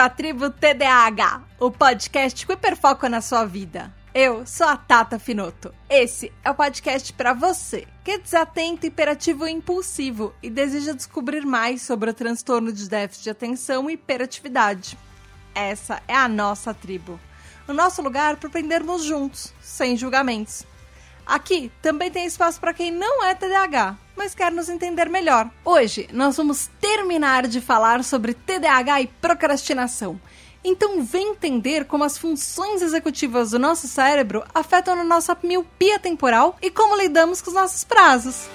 à tribo TDAH, o podcast com hiperfoco na sua vida. Eu sou a Tata Finoto. Esse é o podcast para você que é desatento, hiperativo e impulsivo e deseja descobrir mais sobre o transtorno de déficit de atenção e hiperatividade. Essa é a nossa tribo. O nosso lugar para aprendermos juntos, sem julgamentos. Aqui também tem espaço para quem não é TDAH, mas quer nos entender melhor. Hoje nós vamos terminar de falar sobre TDAH e procrastinação. Então vem entender como as funções executivas do nosso cérebro afetam a nossa miopia temporal e como lidamos com os nossos prazos.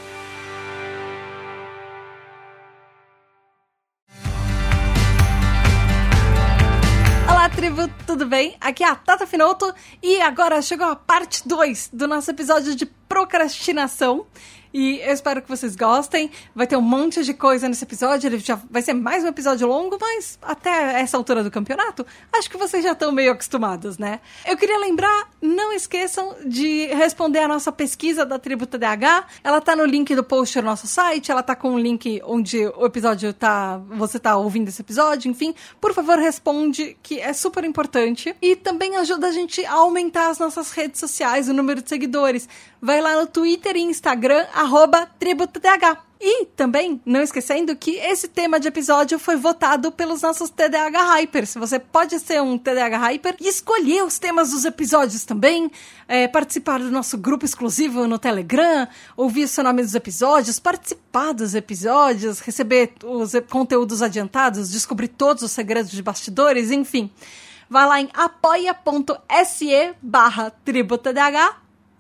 Olá, tribo, tudo bem? Aqui é a Tata Finoto e agora chegou a parte 2 do nosso episódio de procrastinação. E eu espero que vocês gostem. Vai ter um monte de coisa nesse episódio. Ele já vai ser mais um episódio longo, mas até essa altura do campeonato, acho que vocês já estão meio acostumados, né? Eu queria lembrar, não esqueçam de responder a nossa pesquisa da Tribo TDAH. Ela tá no link do post do nosso site, ela tá com o um link onde o episódio tá. Você tá ouvindo esse episódio, enfim. Por favor, responde, que é super importante. E também ajuda a gente a aumentar as nossas redes sociais, o número de seguidores. Vai lá no Twitter e Instagram, arroba. E também, não esquecendo que esse tema de episódio foi votado pelos nossos TDAH Hypers. Você pode ser um TDAH Hyper e escolher os temas dos episódios também, é, participar do nosso grupo exclusivo no Telegram, ouvir o seu nome dos episódios, participar dos episódios, receber os conteúdos adiantados, descobrir todos os segredos de bastidores, enfim. Vai lá em apoia.se barra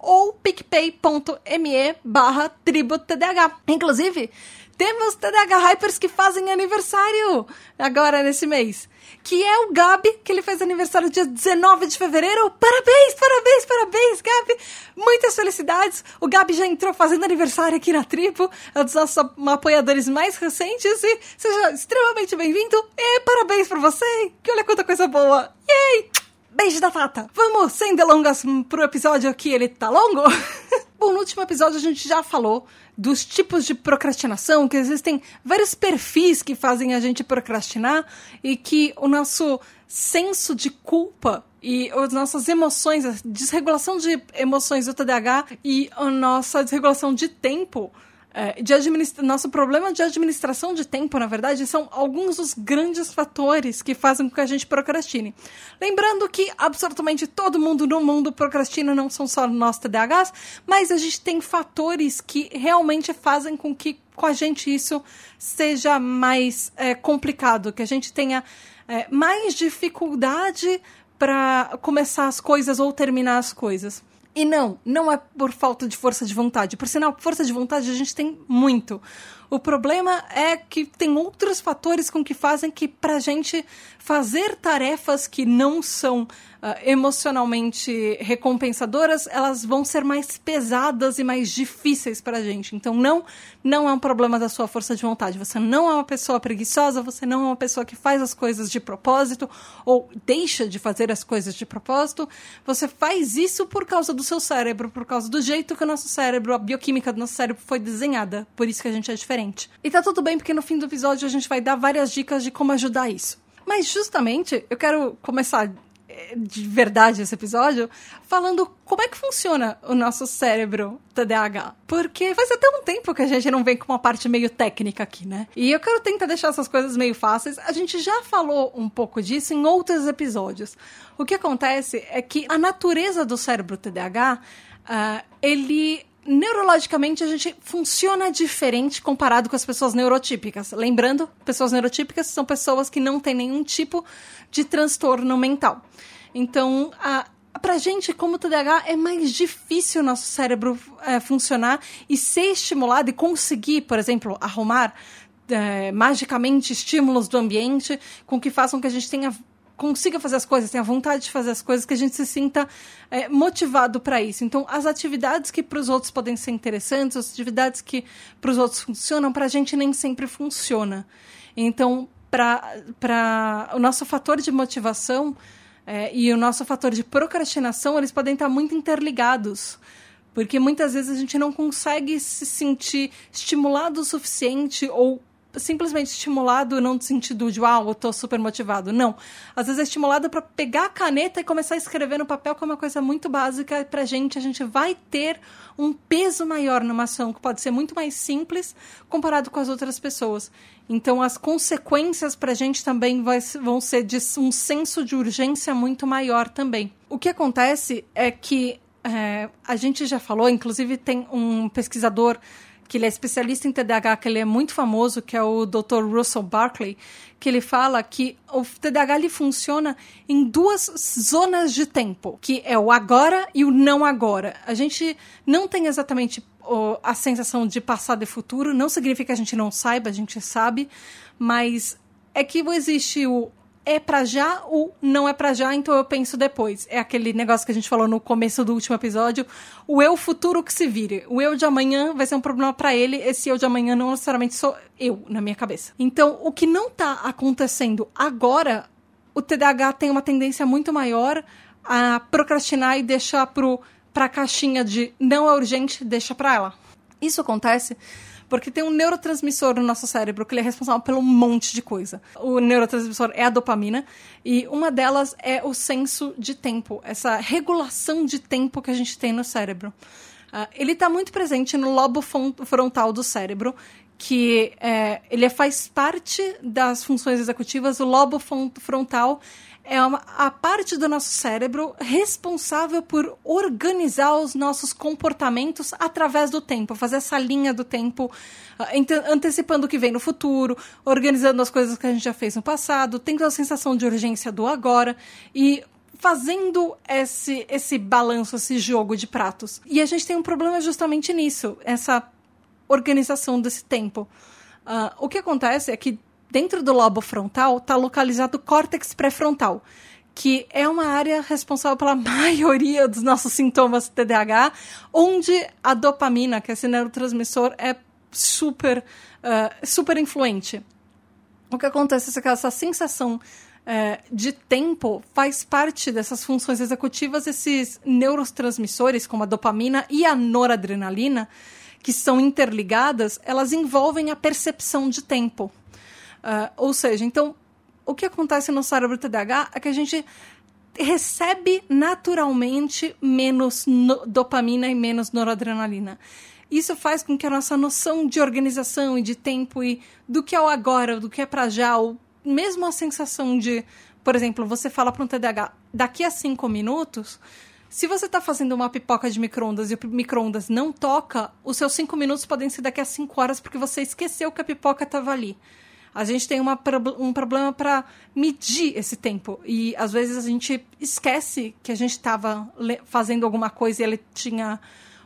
ou picpay.me barra tributdh. Inclusive, temos TDH Hypers que fazem aniversário agora nesse mês. Que é o Gabi, que ele fez aniversário dia 19 de fevereiro. Parabéns, parabéns, parabéns, Gabi! Muitas felicidades! O Gabi já entrou fazendo aniversário aqui na tribo, é um dos nossos apoiadores mais recentes e seja extremamente bem-vindo e parabéns pra você! Que olha quanta coisa boa! Yay! Beijo da Tata. Vamos, sem delongas, pro episódio que ele tá longo? Bom, no último episódio a gente já falou dos tipos de procrastinação, que existem vários perfis que fazem a gente procrastinar e que o nosso senso de culpa e as nossas emoções, a desregulação de emoções do TDAH e a nossa desregulação de tempo é, de administra... nosso problema de administração de tempo, na verdade, são alguns dos grandes fatores que fazem com que a gente procrastine. Lembrando que absolutamente todo mundo no mundo procrastina, não são só nós TDAHs, mas a gente tem fatores que realmente fazem com que com a gente isso seja mais é, complicado, que a gente tenha é, mais dificuldade para começar as coisas ou terminar as coisas. E não, não é por falta de força de vontade. Por sinal, força de vontade a gente tem muito. O problema é que tem outros fatores com que fazem que pra gente fazer tarefas que não são emocionalmente recompensadoras, elas vão ser mais pesadas e mais difíceis pra gente. Então não, não é um problema da sua força de vontade. Você não é uma pessoa preguiçosa, você não é uma pessoa que faz as coisas de propósito ou deixa de fazer as coisas de propósito. Você faz isso por causa do seu cérebro, por causa do jeito que o nosso cérebro, a bioquímica do nosso cérebro foi desenhada. Por isso que a gente é diferente. E tá tudo bem, porque no fim do episódio a gente vai dar várias dicas de como ajudar isso. Mas justamente eu quero começar de verdade esse episódio falando como é que funciona o nosso cérebro TDAH. Porque faz até um tempo que a gente não vem com uma parte meio técnica aqui, né? E eu quero tentar deixar essas coisas meio fáceis. A gente já falou um pouco disso em outros episódios. O que acontece é que a natureza do cérebro TDAH, uh, ele neurologicamente a gente funciona diferente comparado com as pessoas neurotípicas. Lembrando, pessoas neurotípicas são pessoas que não têm nenhum tipo de transtorno mental. Então, a, pra gente, como TDAH, é mais difícil o nosso cérebro é, funcionar e ser estimulado e conseguir, por exemplo, arrumar é, magicamente estímulos do ambiente com que façam que a gente tenha consiga fazer as coisas, tenha vontade de fazer as coisas, que a gente se sinta é, motivado para isso. Então, as atividades que para os outros podem ser interessantes, as atividades que para os outros funcionam, para a gente nem sempre funciona. Então, para o nosso fator de motivação é, e o nosso fator de procrastinação, eles podem estar muito interligados. Porque muitas vezes a gente não consegue se sentir estimulado o suficiente ou simplesmente estimulado não no sentido de, uau, eu tô super motivado. Não. Às vezes é estimulado para pegar a caneta e começar a escrever no papel, que é uma coisa muito básica pra gente. A gente vai ter um peso maior numa ação, que pode ser muito mais simples comparado com as outras pessoas. Então, as consequências pra gente também vai, vão ser de um senso de urgência muito maior também. O que acontece é que é, a gente já falou, inclusive tem um pesquisador que ele é especialista em TDAH, que ele é muito famoso, que é o Dr. Russell Barkley, que ele fala que o TDAH ele funciona em duas zonas de tempo, que é o agora e o não agora. A gente não tem exatamente a sensação de passado e futuro, não significa que a gente não saiba, a gente sabe, mas é que existe o é para já ou não é para já, então eu penso depois. É aquele negócio que a gente falou no começo do último episódio, o eu futuro que se vire. O eu de amanhã vai ser um problema para ele, esse eu de amanhã não necessariamente sou eu na minha cabeça. Então, o que não tá acontecendo agora, o TDAH tem uma tendência muito maior a procrastinar e deixar pro pra caixinha de não é urgente, deixa para ela. Isso acontece porque tem um neurotransmissor no nosso cérebro que ele é responsável por um monte de coisa. O neurotransmissor é a dopamina e uma delas é o senso de tempo, essa regulação de tempo que a gente tem no cérebro. Uh, ele está muito presente no lobo frontal do cérebro, que é, ele faz parte das funções executivas. O lobo frontal é uma, a parte do nosso cérebro responsável por organizar os nossos comportamentos através do tempo, fazer essa linha do tempo, ah, antecipando o que vem no futuro, organizando as coisas que a gente já fez no passado, tendo a sensação de urgência do agora e fazendo esse, esse balanço, esse jogo de pratos. E a gente tem um problema justamente nisso, essa organização desse tempo. Uh, o que acontece é que dentro do lobo frontal está localizado o córtex pré-frontal, que é uma área responsável pela maioria dos nossos sintomas TDAH, onde a dopamina, que é esse neurotransmissor, é super, uh, super influente. O que acontece é que essa sensação uh, de tempo faz parte dessas funções executivas, esses neurotransmissores, como a dopamina e a noradrenalina, que são interligadas, elas envolvem a percepção de tempo. Uh, ou seja, então, o que acontece no cérebro TDAH é que a gente recebe naturalmente menos no, dopamina e menos noradrenalina. Isso faz com que a nossa noção de organização e de tempo e do que é o agora, do que é para já, ou mesmo a sensação de, por exemplo, você fala para um TDAH, daqui a cinco minutos, se você está fazendo uma pipoca de micro-ondas e o micro-ondas não toca, os seus cinco minutos podem ser daqui a cinco horas porque você esqueceu que a pipoca estava ali a gente tem uma, um problema para medir esse tempo. E às vezes a gente esquece que a gente estava fazendo alguma coisa e ele tinha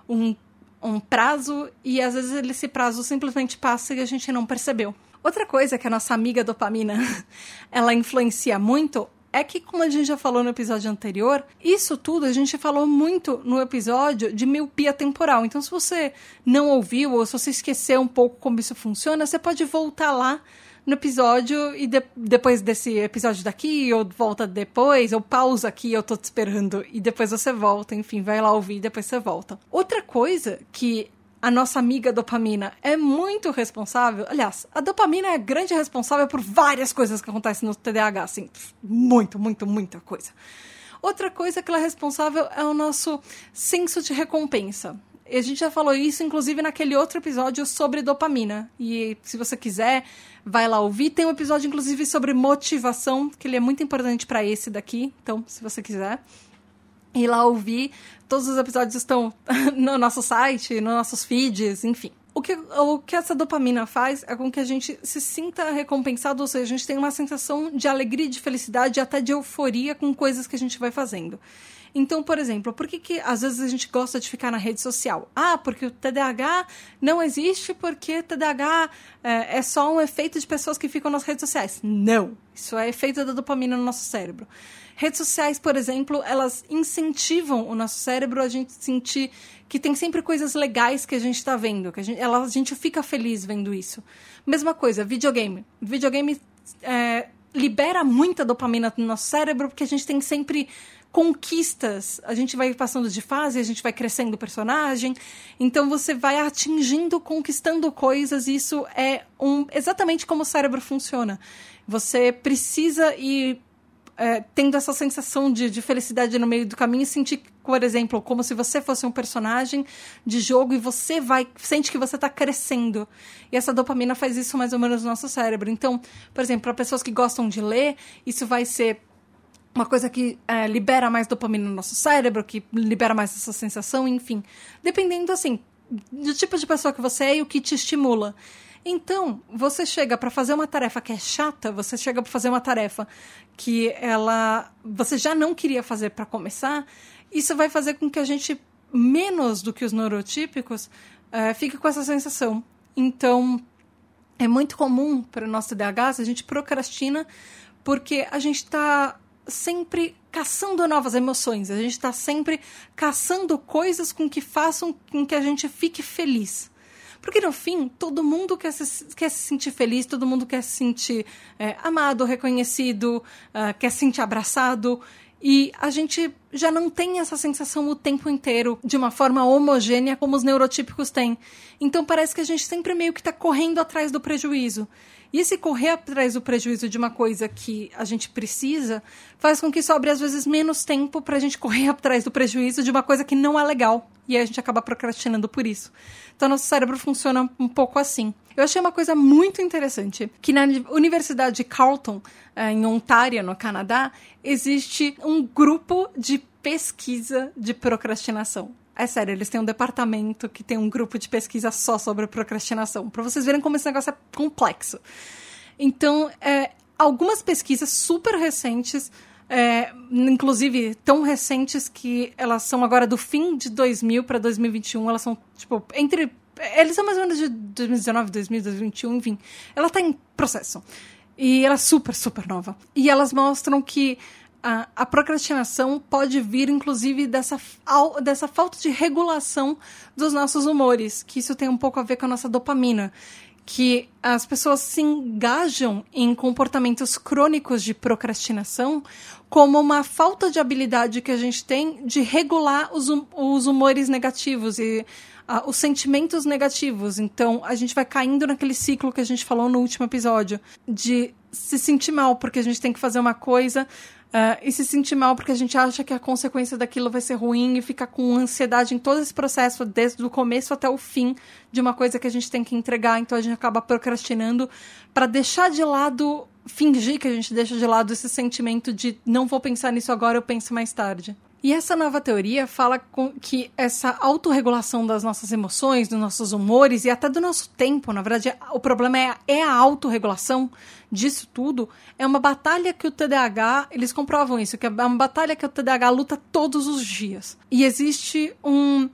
um, um prazo, e às vezes esse prazo simplesmente passa e a gente não percebeu. Outra coisa que a nossa amiga dopamina ela influencia muito é que, como a gente já falou no episódio anterior, isso tudo a gente falou muito no episódio de miopia temporal. Então, se você não ouviu ou se você esqueceu um pouco como isso funciona, você pode voltar lá no episódio e de, depois desse episódio daqui, ou volta depois, ou pausa aqui, eu tô te esperando, e depois você volta, enfim, vai lá ouvir e depois você volta. Outra coisa que a nossa amiga dopamina é muito responsável. Aliás, a dopamina é grande responsável por várias coisas que acontecem no TDAH, assim, muito, muito, muita coisa. Outra coisa que ela é responsável é o nosso senso de recompensa. A gente já falou isso, inclusive, naquele outro episódio sobre dopamina. E se você quiser, vai lá ouvir. Tem um episódio, inclusive, sobre motivação, que ele é muito importante para esse daqui. Então, se você quiser ir lá ouvir, todos os episódios estão no nosso site, nos nossos feeds, enfim. O que, o que essa dopamina faz é com que a gente se sinta recompensado, ou seja, a gente tem uma sensação de alegria, de felicidade, até de euforia com coisas que a gente vai fazendo. Então, por exemplo, por que, que às vezes a gente gosta de ficar na rede social? Ah, porque o TDAH não existe porque TDAH é, é só um efeito de pessoas que ficam nas redes sociais. Não, isso é efeito da dopamina no nosso cérebro. Redes sociais, por exemplo, elas incentivam o nosso cérebro a gente sentir que tem sempre coisas legais que a gente está vendo, que a gente, ela, a gente fica feliz vendo isso. Mesma coisa, videogame. Videogame é, libera muita dopamina no nosso cérebro, porque a gente tem sempre conquistas. A gente vai passando de fase, a gente vai crescendo o personagem. Então você vai atingindo, conquistando coisas. E isso é um, exatamente como o cérebro funciona. Você precisa ir é, tendo essa sensação de, de felicidade no meio do caminho e sentir, por exemplo, como se você fosse um personagem de jogo e você vai sente que você está crescendo. E essa dopamina faz isso mais ou menos no nosso cérebro. Então, por exemplo, para pessoas que gostam de ler, isso vai ser uma coisa que é, libera mais dopamina no nosso cérebro, que libera mais essa sensação, enfim. Dependendo, assim, do tipo de pessoa que você é e o que te estimula. Então, você chega para fazer uma tarefa que é chata, você chega para fazer uma tarefa que ela você já não queria fazer para começar, isso vai fazer com que a gente, menos do que os neurotípicos, é, fique com essa sensação. Então, é muito comum para o nosso TDAH, a gente procrastina porque a gente está sempre caçando novas emoções, a gente está sempre caçando coisas com que façam com que a gente fique feliz. Porque no fim, todo mundo quer se, quer se sentir feliz, todo mundo quer se sentir é, amado, reconhecido, uh, quer se sentir abraçado. E a gente já não tem essa sensação o tempo inteiro de uma forma homogênea como os neurotípicos têm. Então parece que a gente sempre meio que está correndo atrás do prejuízo. E esse correr atrás do prejuízo de uma coisa que a gente precisa faz com que sobre às vezes menos tempo para a gente correr atrás do prejuízo de uma coisa que não é legal. E aí a gente acaba procrastinando por isso. Então nosso cérebro funciona um pouco assim. Eu achei uma coisa muito interessante, que na Universidade de Carleton, eh, em Ontário, no Canadá, existe um grupo de pesquisa de procrastinação. É sério, eles têm um departamento que tem um grupo de pesquisa só sobre procrastinação, para vocês verem como esse negócio é complexo. Então, é, algumas pesquisas super recentes, é, inclusive tão recentes que elas são agora do fim de 2000 para 2021, elas são, tipo, entre. Eles são mais ou menos de 2019, 2021, enfim. Ela está em processo. E ela é super, super nova. E elas mostram que a, a, procrastinação pode vir, inclusive, dessa, dessa falta de regulação dos nossos humores, que isso tem um pouco a ver com a nossa dopamina. Que as pessoas se engajam em comportamentos crônicos de procrastinação como uma falta de habilidade que a gente tem de regular os, hum, os humores negativos e os sentimentos negativos. Então, a gente vai caindo naquele ciclo que a gente falou no último episódio, de se sentir mal porque a gente tem que fazer uma coisa Uh, e se sentir mal porque a gente acha que a consequência daquilo vai ser ruim e ficar com ansiedade em todo esse processo, desde o começo até o fim de uma coisa que a gente tem que entregar, então a gente acaba procrastinando para deixar de lado, fingir que a gente deixa de lado esse sentimento de não vou pensar nisso agora, eu penso mais tarde. E essa nova teoria fala que essa autorregulação das nossas emoções, dos nossos humores e até do nosso tempo, na verdade, o problema é, é a autorregulação disso tudo, é uma batalha que o TDAH, eles comprovam isso, que é uma batalha que o TDAH luta todos os dias. E existe um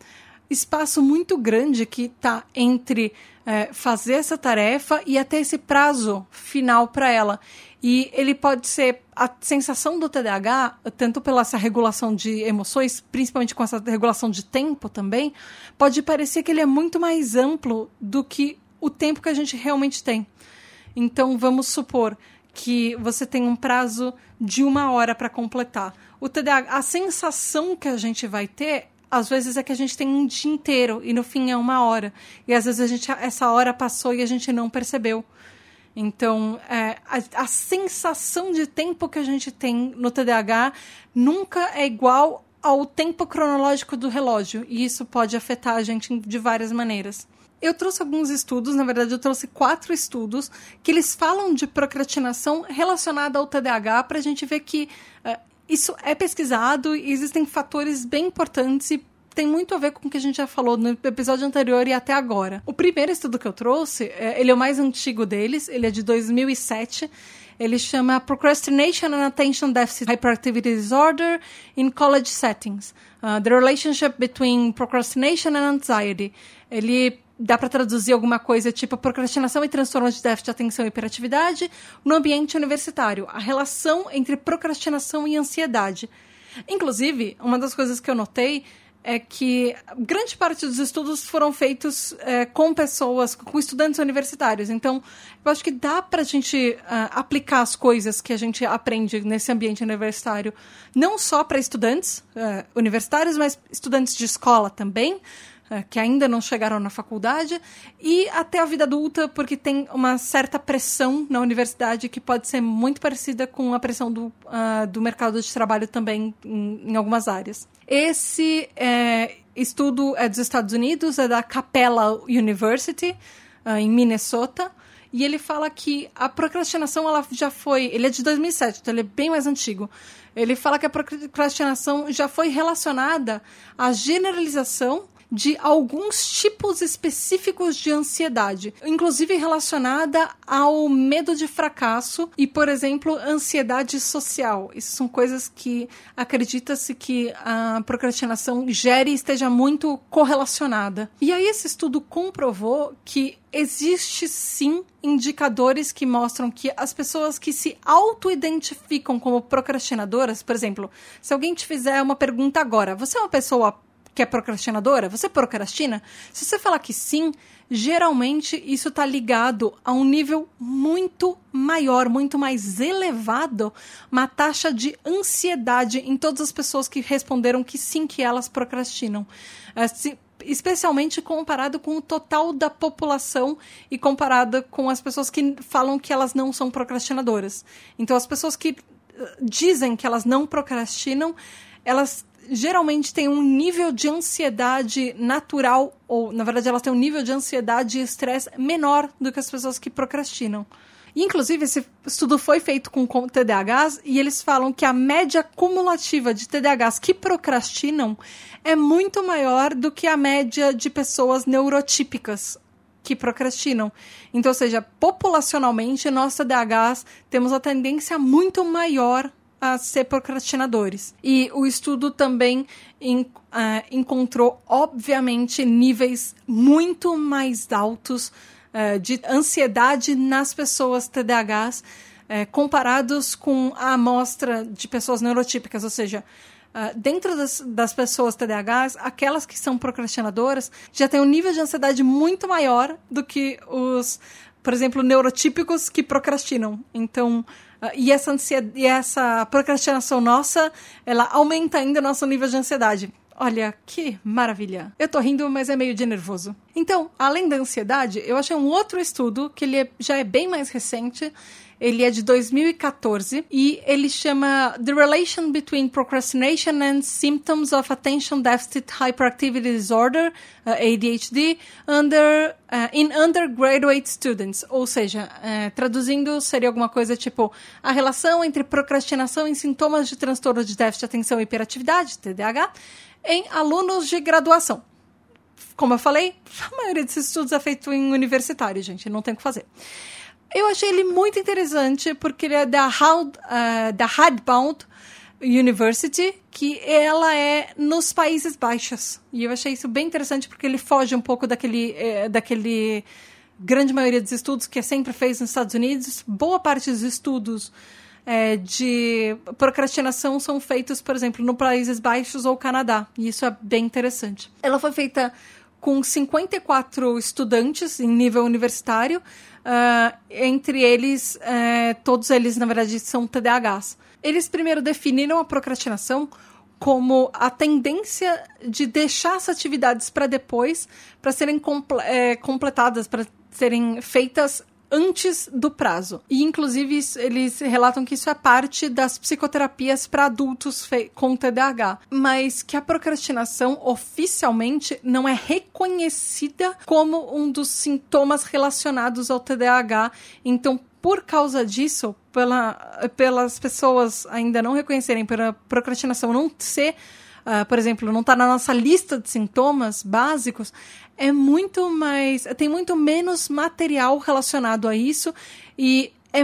espaço muito grande que está entre é, fazer essa tarefa e até esse prazo final para ela. E ele pode ser a sensação do TDAH, tanto pela essa regulação de emoções, principalmente com essa regulação de tempo também, pode parecer que ele é muito mais amplo do que o tempo que a gente realmente tem. Então, vamos supor que você tem um prazo de uma hora para completar. O TDAH, a sensação que a gente vai ter às vezes é que a gente tem um dia inteiro e no fim é uma hora. E às vezes a gente, essa hora passou e a gente não percebeu. Então, é, a, a, sensação de tempo que a gente tem no TDAH nunca é igual ao tempo cronológico do relógio, e isso pode afetar a gente de várias maneiras. Eu trouxe alguns estudos, na verdade, eu trouxe quatro estudos que eles falam de procrastinação relacionada ao TDAH para a gente ver que uh, isso é pesquisado e existem fatores bem importantes e tem muito a ver com o que a gente já falou no episódio anterior e até agora. O primeiro estudo que eu trouxe, é, ele é o mais antigo deles, ele é de 2007. Ele chama Procrastination and Attention Deficit Hyperactivity Disorder in College Settings. Uh, the Relationship Between Procrastination and Anxiety. Ele dá para traduzir alguma coisa tipo procrastinação e transtornos de déficit de atenção e hiperatividade no ambiente universitário. A relação entre procrastinação e ansiedade. Inclusive, uma das coisas que eu notei é que grande parte dos estudos foram feitos é, com pessoas, com estudantes universitários. Então, eu acho que dá para a gente uh, aplicar as coisas que a gente aprende nesse ambiente universitário, não só para estudantes uh, universitários, mas estudantes de escola também. É, que ainda não chegaram na faculdade, e até a vida adulta, porque tem uma certa pressão na universidade que pode ser muito parecida com a pressão do, uh, do mercado de trabalho também em, em algumas áreas. Esse é, estudo é dos Estados Unidos, é da Capella University, uh, em Minnesota, e ele fala que a procrastinação ela já foi. Ele é de 2007, então ele é bem mais antigo. Ele fala que a procrastinação já foi relacionada à generalização de alguns tipos específicos de ansiedade, inclusive relacionada ao medo de fracasso e, por exemplo, ansiedade social. Isso são coisas que acredita-se que a procrastinação gere e esteja muito correlacionada. E aí esse estudo comprovou que existe sim indicadores que mostram que as pessoas que se auto-identificam como procrastinadoras, por exemplo, se alguém te fizer uma pergunta agora, você é uma pessoa que é procrastinadora? Você procrastina? Se você falar que sim, geralmente isso está ligado a um nível muito maior, muito mais elevado, uma taxa de ansiedade em todas as pessoas que responderam que sim, que elas procrastinam. É, especialmente comparado com o total da população e comparado com as pessoas que falam que elas não são procrastinadoras. Então, as pessoas que eh, dizem que elas não procrastinam, elas geralmente têm um nível de ansiedade natural, ou na verdade elas têm um nível de ansiedade e estresse menor do que as pessoas que procrastinam. Inclusive, esse estudo foi feito com, com TDAHs e eles falam que a média cumulativa de TDAHs que procrastinam é muito maior do que a média de pessoas neurotípicas que procrastinam. Então, ou seja, populacionalmente, nós TDAHs temos a tendência muito maior a ser procrastinadores. E o estudo também uh, encontrou, obviamente, níveis muito mais altos uh, de ansiedade nas pessoas TDAHs uh, comparados com a amostra de pessoas neurotípicas, ou seja, Uh, dentro das, das, pessoas TDAHs, aquelas que são procrastinadoras já têm um nível de ansiedade muito maior do que os, por exemplo, neurotípicos que procrastinam. Então, e, essa ansiedade, e essa procrastinação nossa, ela aumenta ainda nosso nível de ansiedade. Olha, que maravilha. Eu tô rindo, mas é meio de nervoso. Então, além da ansiedade, eu achei um outro estudo que ele é, já é bem mais recente ele é de 2014 e ele chama The Relation Between Procrastination and Symptoms of Attention Deficit Hyperactivity Disorder, uh, ADHD, under, uh, in undergraduate students. Ou seja, uh, traduzindo, seria alguma coisa tipo a relação entre procrastinação e sintomas de transtorno de déficit de atenção e hiperatividade, TDAH, em alunos de graduação. Como eu falei, a maioria desses estudos é feito em universitário, gente, não tem o que fazer. Eu achei ele muito interessante porque ele é da, Hound, uh, da Hadbound University, que ela é nos Países Baixos. E eu achei isso bem interessante porque ele foge um pouco daquele, eh, daquele grande maioria dos estudos que é sempre feito nos Estados Unidos. Boa parte dos estudos é, de procrastinação são feitos, por exemplo, no Países Baixos ou Canadá. E isso é bem interessante. Ela foi feita com 54 estudantes em nível universitário, Uh, entre eles, uh, todos eles, na verdade, são TDAHs. Eles primeiro definiram a procrastinação como a tendência de deixar as atividades para depois, para serem é, completadas, para serem feitas antes do prazo. E, inclusive, eles relatam que isso é parte das psicoterapias para adultos com TDAH, mas que a procrastinação oficialmente não é reconhecida como um dos sintomas relacionados ao TDAH. Então, por causa disso, pela, pelas pessoas ainda não reconhecerem, pela procrastinação não ser Uh, por exemplo, não está na nossa lista de sintomas básicos, é muito mais. tem muito menos material relacionado a isso e é,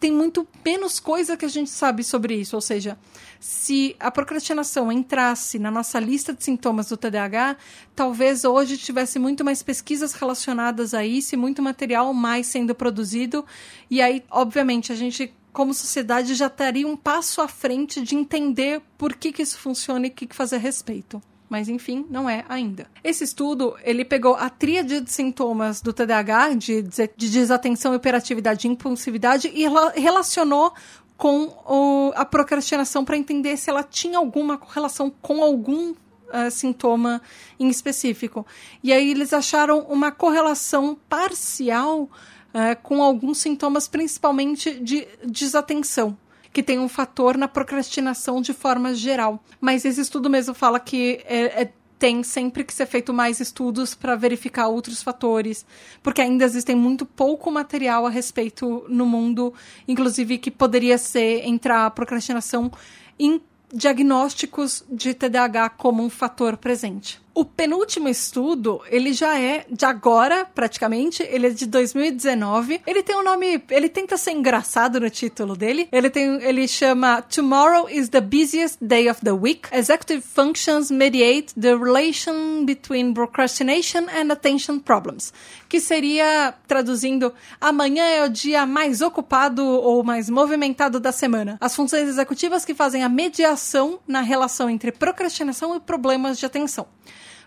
tem muito menos coisa que a gente sabe sobre isso. Ou seja, se a procrastinação entrasse na nossa lista de sintomas do TDAH, talvez hoje tivesse muito mais pesquisas relacionadas a isso e muito material mais sendo produzido. E aí, obviamente, a gente como sociedade já estaria um passo à frente de entender por que, que isso funciona e o que, que fazer a respeito. mas enfim, não é ainda. Esse estudo, ele pegou a tríade de sintomas do TDAH, de, de desatenção, hiperatividade e impulsividade, e relacionou com o, a procrastinação para entender se ela tinha alguma correlação com algum uh, sintoma em específico. E aí eles acharam uma correlação parcial uh, com alguns sintomas, principalmente de desatenção que tem um fator na procrastinação de forma geral. Mas esse estudo mesmo fala que é, é tem sempre que ser feito mais estudos para verificar outros fatores, porque ainda existem muito pouco material a respeito no mundo, inclusive que poderia ser entrar a procrastinação em diagnósticos de TDAH como um fator presente. O penúltimo estudo, ele já é de agora, praticamente, ele é de 2019. Ele tem um nome, ele tenta ser engraçado no título dele. Ele tem, ele chama Tomorrow is the busiest day of the week. Executive functions mediate the relation between procrastination and attention problems. Que seria, traduzindo, amanhã é o dia mais ocupado ou mais movimentado da semana. As funções executivas que fazem a mediação na relação entre procrastinação e problemas de atenção.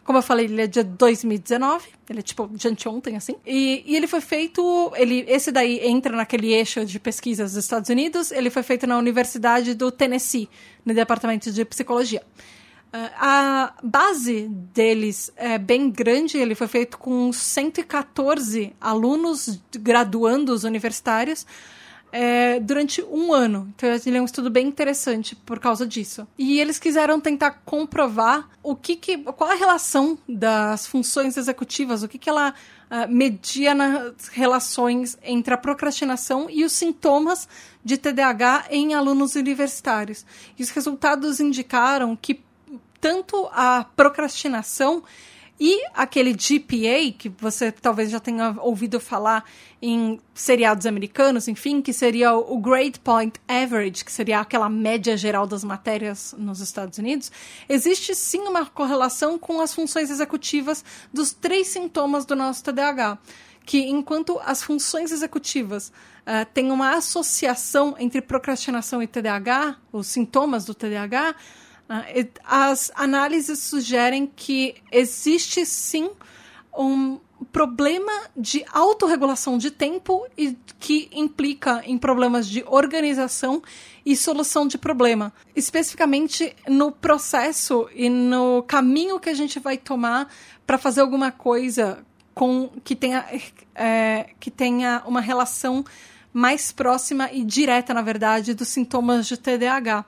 Como eu falei, ele é de 2019. Ele é tipo de anteontem, assim. E, e, ele foi feito. Ele, esse daí entra naquele eixo de pesquisas dos Estados Unidos. Ele foi feito na Universidade do Tennessee, no departamento de psicologia. Uh, a base deles é bem grande, ele foi feito com 114 alunos graduandos universitários é, durante um ano. Então ele é um estudo bem interessante por causa disso. E eles quiseram tentar comprovar o que, que qual a relação das funções executivas, o que, que ela uh, media nas relações entre a procrastinação e os sintomas de TDAH em alunos universitários. E os resultados indicaram que tanto a procrastinação e aquele GPA, que você talvez já tenha ouvido falar em seriados americanos, enfim, que seria o Grade Point Average, que seria aquela média geral das matérias nos Estados Unidos, existe sim uma correlação com as funções executivas dos três sintomas do nosso TDAH. Que enquanto as funções executivas uh, têm uma associação entre procrastinação e TDAH, os sintomas do TDAH, ah, as análises sugerem que existe sim um problema de autorregulação de tempo e que implica em problemas de organização e solução de problema, especificamente no processo e no caminho que a gente vai tomar para fazer alguma coisa com que tenha, é, que tenha uma relação mais próxima e direta, na verdade, dos sintomas de TDAH.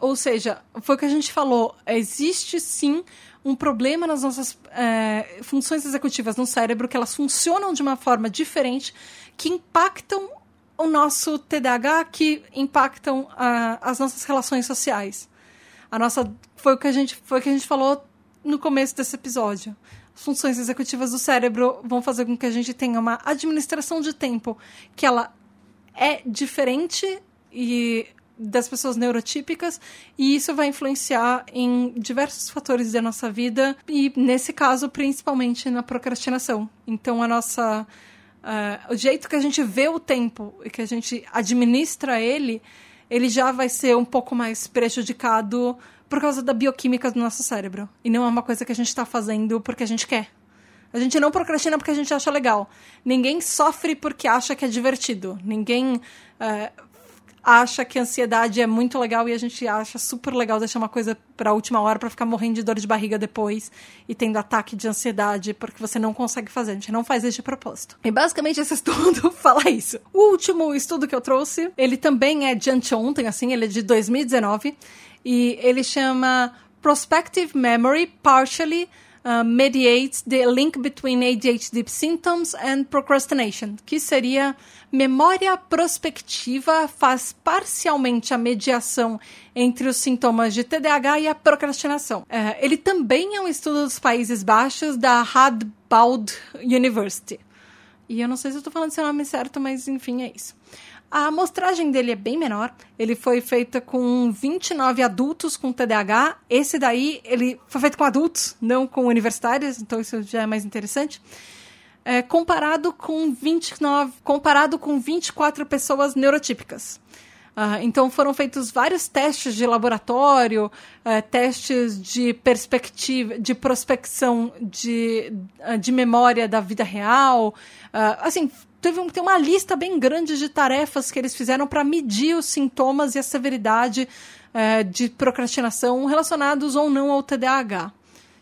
Ou seja, foi o que a gente falou. Existe sim um problema nas nossas é, funções executivas no cérebro, que elas funcionam de uma forma diferente, que impactam o nosso TDAH, que impactam uh, as nossas relações sociais. A nossa foi o que a gente foi o que a gente falou no começo desse episódio. As funções executivas do cérebro vão fazer com que a gente tenha uma administração de tempo que ela é diferente e das pessoas neurotípicas e isso vai influenciar em diversos fatores da nossa vida e nesse caso principalmente na procrastinação. Então a nossa uh, o jeito que a gente vê o tempo e que a gente administra ele, ele já vai ser um pouco mais prejudicado por causa da bioquímica do nosso cérebro e não é uma coisa que a gente está fazendo porque a gente quer. A gente não procrastina porque a gente acha legal. Ninguém sofre porque acha que é divertido. Ninguém uh, acha que ansiedade é muito legal e a gente acha super legal deixar uma coisa para a última hora para ficar morrendo de dor de barriga depois e tendo ataque de ansiedade porque você não consegue fazer. A gente não faz isso de propósito. E basicamente esse estudo fala isso. O último estudo que eu trouxe, ele também é de anteontem, assim, ele é de 2019 e ele chama Prospective Memory Partially uh, mediates the link between ADHD symptoms and procrastination, que seria memória prospectiva faz parcialmente a mediação entre os sintomas de TDAH e a procrastinação. Uh, ele também é um estudo dos Países Baixos da Radboud University. E eu não sei se eu estou falando seu nome certo, mas enfim, é isso. A amostragem dele é bem menor. Ele foi feita com 29 adultos com TDAH. Esse daí, ele foi feito com adultos, não com universitários, então isso já é mais interessante. É, comparado com 29, comparado com 24 pessoas neurotípicas. Uh, então foram feitos vários testes de laboratório, uh, testes de perspectiva, de prospecção de, uh, de memória da vida real. assim, teve tem uma lista bem grande de tarefas que eles fizeram para medir os sintomas e a severidade de procrastinação relacionados ou não ao TDAH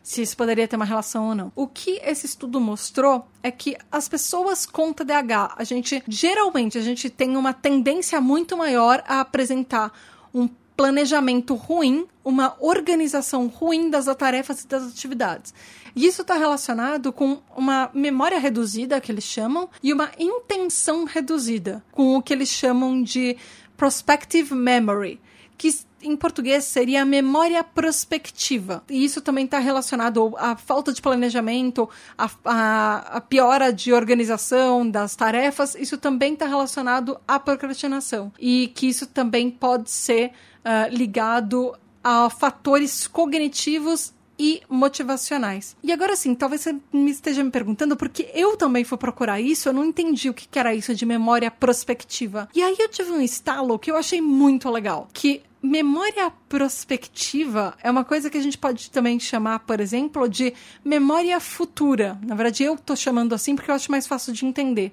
se isso poderia ter uma relação ou não. O que esse estudo mostrou é que as pessoas com TDAH, a gente geralmente a gente tem uma tendência muito maior a apresentar um planejamento ruim, uma organização ruim das tarefas e das atividades. E isso está relacionado com uma memória reduzida, que eles chamam, e uma intenção reduzida, com o que eles chamam de prospective memory, que em português seria a memória prospectiva. E isso também está relacionado à falta de planejamento, à, à, à, piora de organização das tarefas. Isso também está relacionado à procrastinação. E que isso também pode ser uh, ligado a fatores cognitivos e motivacionais. E agora sim, talvez você me esteja me perguntando, porque eu também fui procurar isso, eu não entendi o que era isso de memória prospectiva. E aí eu tive um estalo que eu achei muito legal, que memória prospectiva é uma coisa que a gente pode também chamar, por exemplo, de memória futura. Na verdade, eu estou chamando assim porque eu acho mais fácil de entender.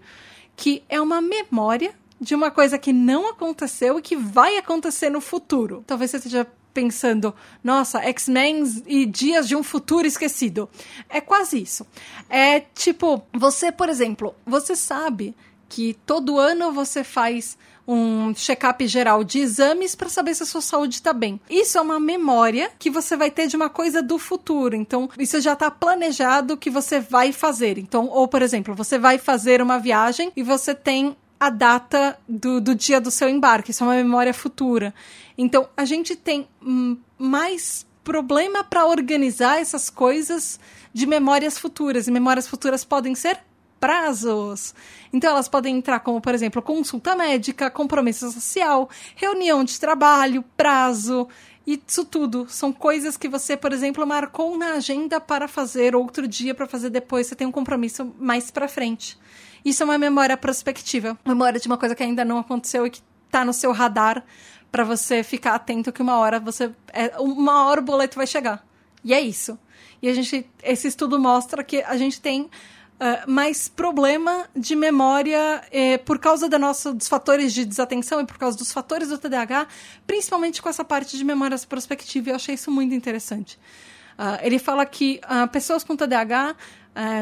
Que é uma memória de uma coisa que não aconteceu e que vai acontecer no futuro. Talvez você esteja pensando, nossa, X-Men e Dias de um Futuro Esquecido. É quase isso. É tipo, você, por exemplo, você sabe que todo ano você faz um check-up geral de exames para saber se a sua saúde está bem. Isso é uma memória que você vai ter de uma coisa do futuro. Então, isso já está planejado que você vai fazer. Então, ou por exemplo, você vai fazer uma viagem e você tem a data do, do dia do seu embarque. Isso é uma memória futura. Então, a gente tem mais problema para organizar essas coisas de memórias futuras. E memórias futuras podem ser prazos. Então, elas podem entrar como, por exemplo, consulta médica, compromisso social, reunião de trabalho, prazo. Isso tudo são coisas que você, por exemplo, marcou na agenda para fazer outro dia para fazer depois, você tem um compromisso mais para frente. Isso é uma memória prospectiva, memória de uma coisa que ainda não aconteceu e que está no seu radar para você ficar atento que uma hora você é, uma hora o boleto vai chegar. E é isso. E a gente esse estudo mostra que a gente tem Uh, mais problema de memória eh, por causa da nossa, dos fatores de desatenção e por causa dos fatores do TDAH, principalmente com essa parte de memórias prospectivas. Eu achei isso muito interessante. Uh, ele fala que uh, pessoas com TDAH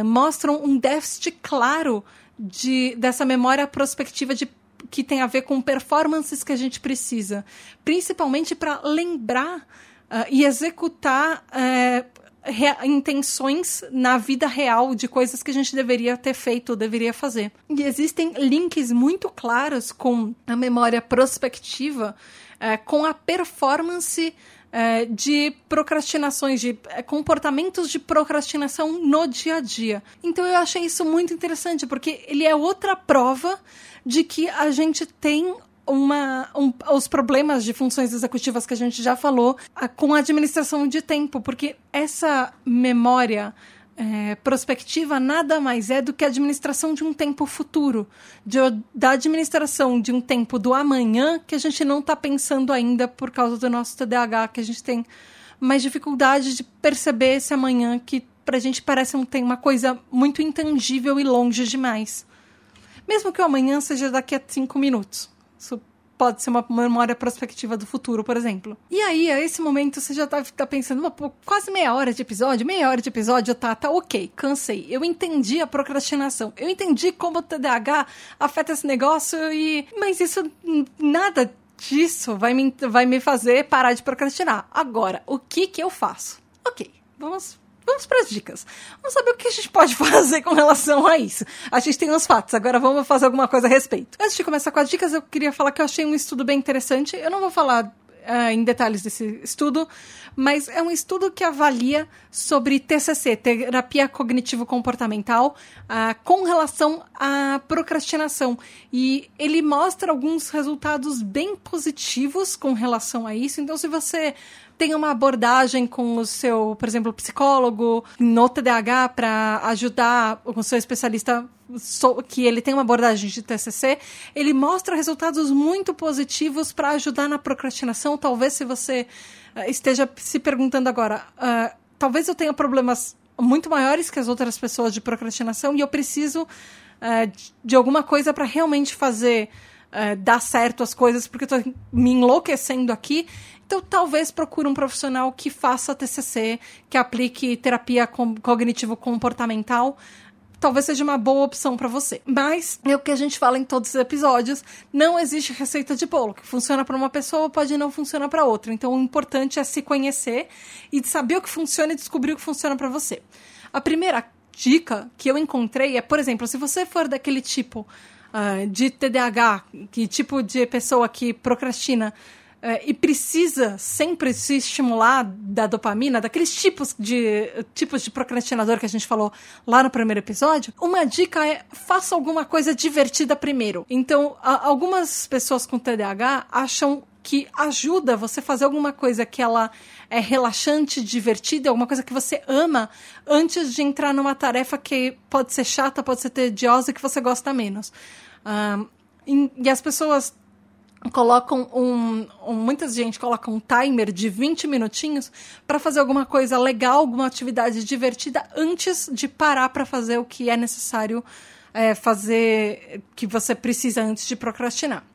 mostram um déficit claro de, dessa memória prospectiva de que tem a ver com performances que a gente precisa, principalmente para lembrar uh, e executar uh, intenções na vida real de coisas que a gente deveria ter feito ou deveria fazer. E existem links muito claros com a memória prospectiva, uh, com a performance é, de procrastinações, de é, comportamentos de procrastinação no dia a dia. Então eu achei isso muito interessante, porque ele é outra prova de que a gente tem uma, um, os problemas de funções executivas que a gente já falou a, com a administração de tempo, porque essa memória é, prospectiva nada mais é do que a administração de um tempo futuro, de, da administração de um tempo do amanhã que a gente não está pensando ainda por causa do nosso TDAH, que a gente tem mais dificuldade de perceber esse amanhã que para a gente parece um, tem uma coisa muito intangível e longe demais. Mesmo que o amanhã seja daqui a cinco minutos. Isso pode ser uma memória prospectiva do futuro, por exemplo. E aí, a esse momento, você já tá, tá pensando, pô, quase meia hora de episódio, meia hora de episódio, tá, tá ok, cansei. Eu entendi a procrastinação, eu entendi como o TDAH afeta esse negócio e. Mas isso, nada disso vai me, vai me fazer parar de procrastinar. Agora, o que que eu faço? Ok, vamos Vamos para as dicas. Vamos saber o que a gente pode fazer com relação a isso. A gente tem uns fatos, agora vamos fazer alguma coisa a respeito. Antes de começar com as dicas, eu queria falar que eu achei um estudo bem interessante. Eu não vou falar uh, em detalhes desse estudo, mas é um estudo que avalia sobre TCC, terapia cognitivo-comportamental, uh, com relação à procrastinação. E ele mostra alguns resultados bem positivos com relação a isso. Então, se você tenha uma abordagem com o seu, por exemplo, psicólogo no TDAH para ajudar o seu especialista que ele tem uma abordagem de TCC, ele mostra resultados muito positivos para ajudar na procrastinação. Talvez se você uh, esteja se perguntando agora, uh, talvez eu tenha problemas muito maiores que as outras pessoas de procrastinação e eu preciso uh, de alguma coisa para realmente fazer uh, dar certo as coisas, porque eu estou me enlouquecendo aqui. Então, talvez procure um profissional que faça TCC, que aplique terapia cognitivo-comportamental. Talvez seja uma boa opção para você. Mas é o que a gente fala em todos os episódios: não existe receita de bolo. que funciona para uma pessoa pode não funcionar para outra. Então, o importante é se conhecer e saber o que funciona e descobrir o que funciona para você. A primeira dica que eu encontrei é, por exemplo, se você for daquele tipo uh, de TDAH, que tipo de pessoa que procrastina uh, e precisa sempre se estimular da dopamina, daqueles tipos de tipos de procrastinador que a gente falou lá no primeiro episódio, uma dica é faça alguma coisa divertida primeiro. Então, algumas pessoas com TDAH acham que ajuda você a fazer alguma coisa que ela é relaxante, divertida, alguma coisa que você ama, antes de entrar numa tarefa que pode ser chata, pode ser tediosa e que você gosta menos. Um, e, as pessoas colocam um, um, muita gente coloca um timer de 20 minutinhos para fazer alguma coisa legal, alguma atividade divertida antes de parar para fazer o que é necessário é, fazer, que você precisa antes de procrastinar.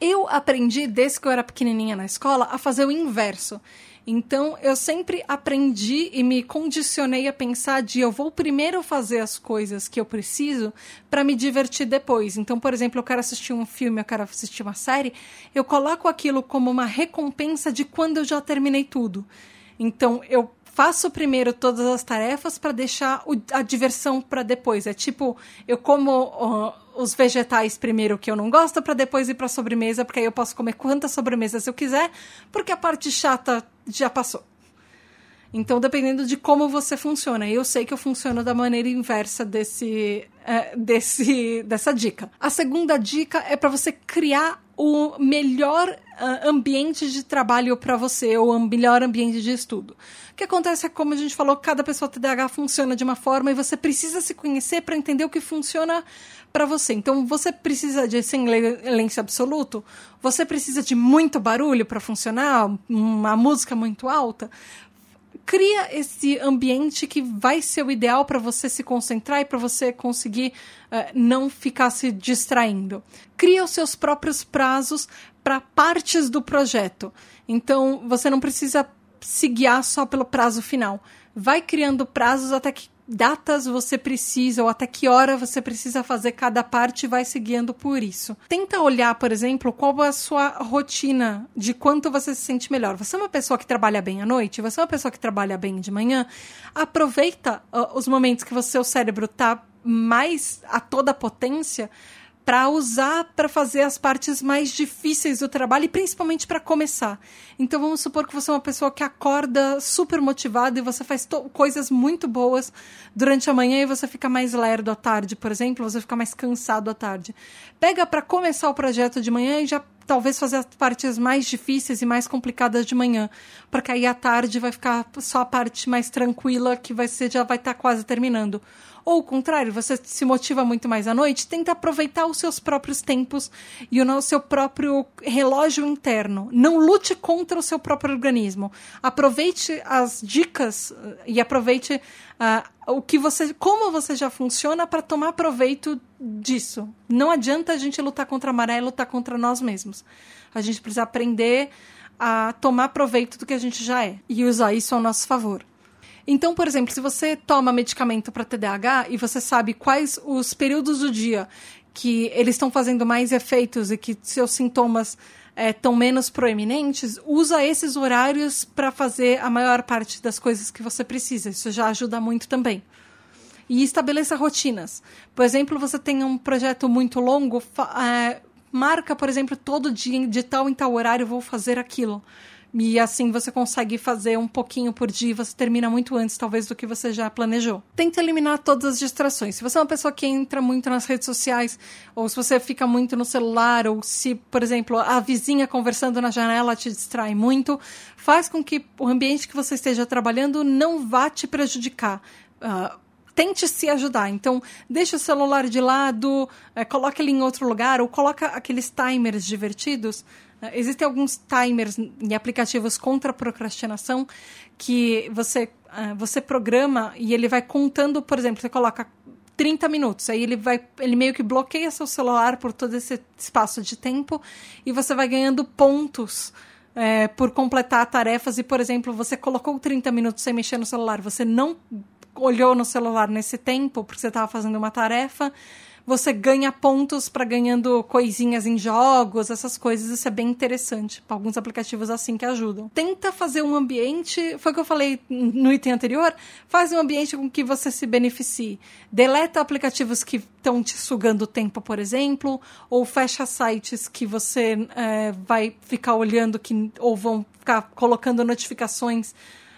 Eu aprendi, desde que eu era pequenininha na escola, a fazer o inverso. Então, eu sempre aprendi e me condicionei a pensar de eu vou primeiro fazer as coisas que eu preciso para me divertir depois. Então, por exemplo, eu quero assistir um filme, eu quero assistir uma série, eu coloco aquilo como uma recompensa de quando eu já terminei tudo. Então, eu faço primeiro todas as tarefas para deixar a diversão para depois. É tipo, eu como os vegetais primeiro que eu não gosto para depois ir para sobremesa, porque aí eu posso comer quantas sobremesas eu quiser, porque a parte chata já passou. Então, dependendo de como você funciona, eu sei que eu funciono da maneira inversa desse, é, desse dessa dica. A segunda dica é para você criar o melhor uh, ambiente de trabalho para você, ou o melhor ambiente de estudo. O que acontece é, como a gente falou, cada pessoa TDAH funciona de uma forma e você precisa se conhecer para entender o que funciona para você. Então, você precisa de silêncio absoluto? Você precisa de muito barulho para funcionar? Uma música muito alta? Cria esse ambiente que vai ser o ideal para você se concentrar e para você conseguir uh, não ficar se distraindo. Cria os seus próprios prazos para partes do projeto. Então, você não precisa se guiar só pelo prazo final. Vai criando prazos até que datas você precisa ou até que hora você precisa fazer cada parte e vai se guiando por isso. Tenta olhar, por exemplo, qual é a sua rotina de quanto você se sente melhor. Você é uma pessoa que trabalha bem à noite? Você é uma pessoa que trabalha bem de manhã? Aproveita uh, os momentos que o seu cérebro está mais a toda potência para usar para fazer as partes mais difíceis do trabalho e principalmente para começar. Então vamos supor que você é uma pessoa que acorda super motivada e você faz coisas muito boas durante a manhã e você fica mais lerdo à tarde, por exemplo, você fica mais cansado à tarde. Pega para começar o projeto de manhã e já talvez fazer as partes mais difíceis e mais complicadas de manhã, porque aí à tarde vai ficar só a parte mais tranquila que vai ser já vai estar tá quase terminando. Ou o contrário, você se motiva muito mais à noite, tenta aproveitar os seus próprios tempos e o seu próprio relógio interno. Não lute contra o seu próprio organismo. Aproveite as dicas eh, e aproveite uh, o que você, como você já funciona para tomar proveito disso. Não adianta a gente lutar contra a maré e lutar contra nós mesmos. A gente precisa aprender a tomar proveito do que a gente já é e usar isso ao nosso favor. Então, por exemplo, se você toma medicamento para TDAH e você sabe quais os períodos do dia que eles estão fazendo mais efeitos e que seus sintomas estão é, menos proeminentes, usa esses horários para fazer a maior parte das coisas que você precisa. Isso já ajuda muito também. E estabeleça rotinas. Por exemplo, você tem um projeto muito longo, é, marca, por exemplo, todo dia, de tal em tal horário, vou fazer aquilo E assim você consegue fazer um pouquinho por dia e você termina muito antes, talvez, do que você já planejou. Tenta eliminar todas as distrações. Se você é uma pessoa que entra muito nas redes sociais, ou se você fica muito no celular, ou se, por exemplo, a vizinha conversando na janela te distrai muito, faz com que o ambiente que você esteja trabalhando não vá te prejudicar. Uh, tente se ajudar. Então, deixe o celular de lado, é, coloque ele em outro lugar, ou coloca aqueles timers divertidos. Existem alguns timers em aplicativos contra a procrastinação que você, é, você programa e ele vai contando, por exemplo, você coloca 30 minutos. Aí ele vai, ele meio que bloqueia seu celular por todo esse espaço de tempo e você vai ganhando pontos é, por completar tarefas. E, por exemplo, você colocou 30 minutos sem mexer no celular, você não olhou no celular nesse tempo, porque você estava fazendo uma tarefa, você ganha pontos para ganhando coisinhas em jogos, essas coisas. Isso é bem interessante. Alguns aplicativos assim que ajudam. Tenta fazer um ambiente, foi o que eu falei no item anterior, faz um ambiente com que você se beneficie. Deleta aplicativos que estão te sugando tempo, por exemplo, ou fecha sites que você é, vai ficar olhando que, ou vão ficar colocando notificações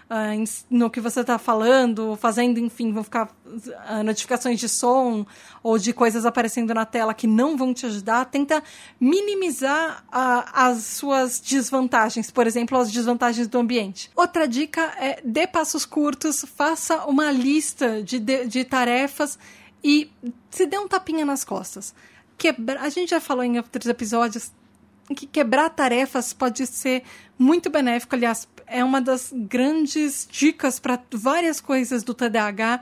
uh, no que você está falando, fazendo, enfim, vão ficar uh, notificações de som ou de coisas aparecendo na tela que não vão te ajudar. Tenta minimizar uh, as suas desvantagens, por exemplo, as desvantagens do ambiente. Outra dica é dê passos curtos, faça uma lista de, de, de tarefas e se dê um tapinha nas costas. Quebra... A gente já falou em outros episódios que quebrar tarefas pode ser muito benéfico. Aliás, é uma das grandes dicas para várias coisas do TDAH,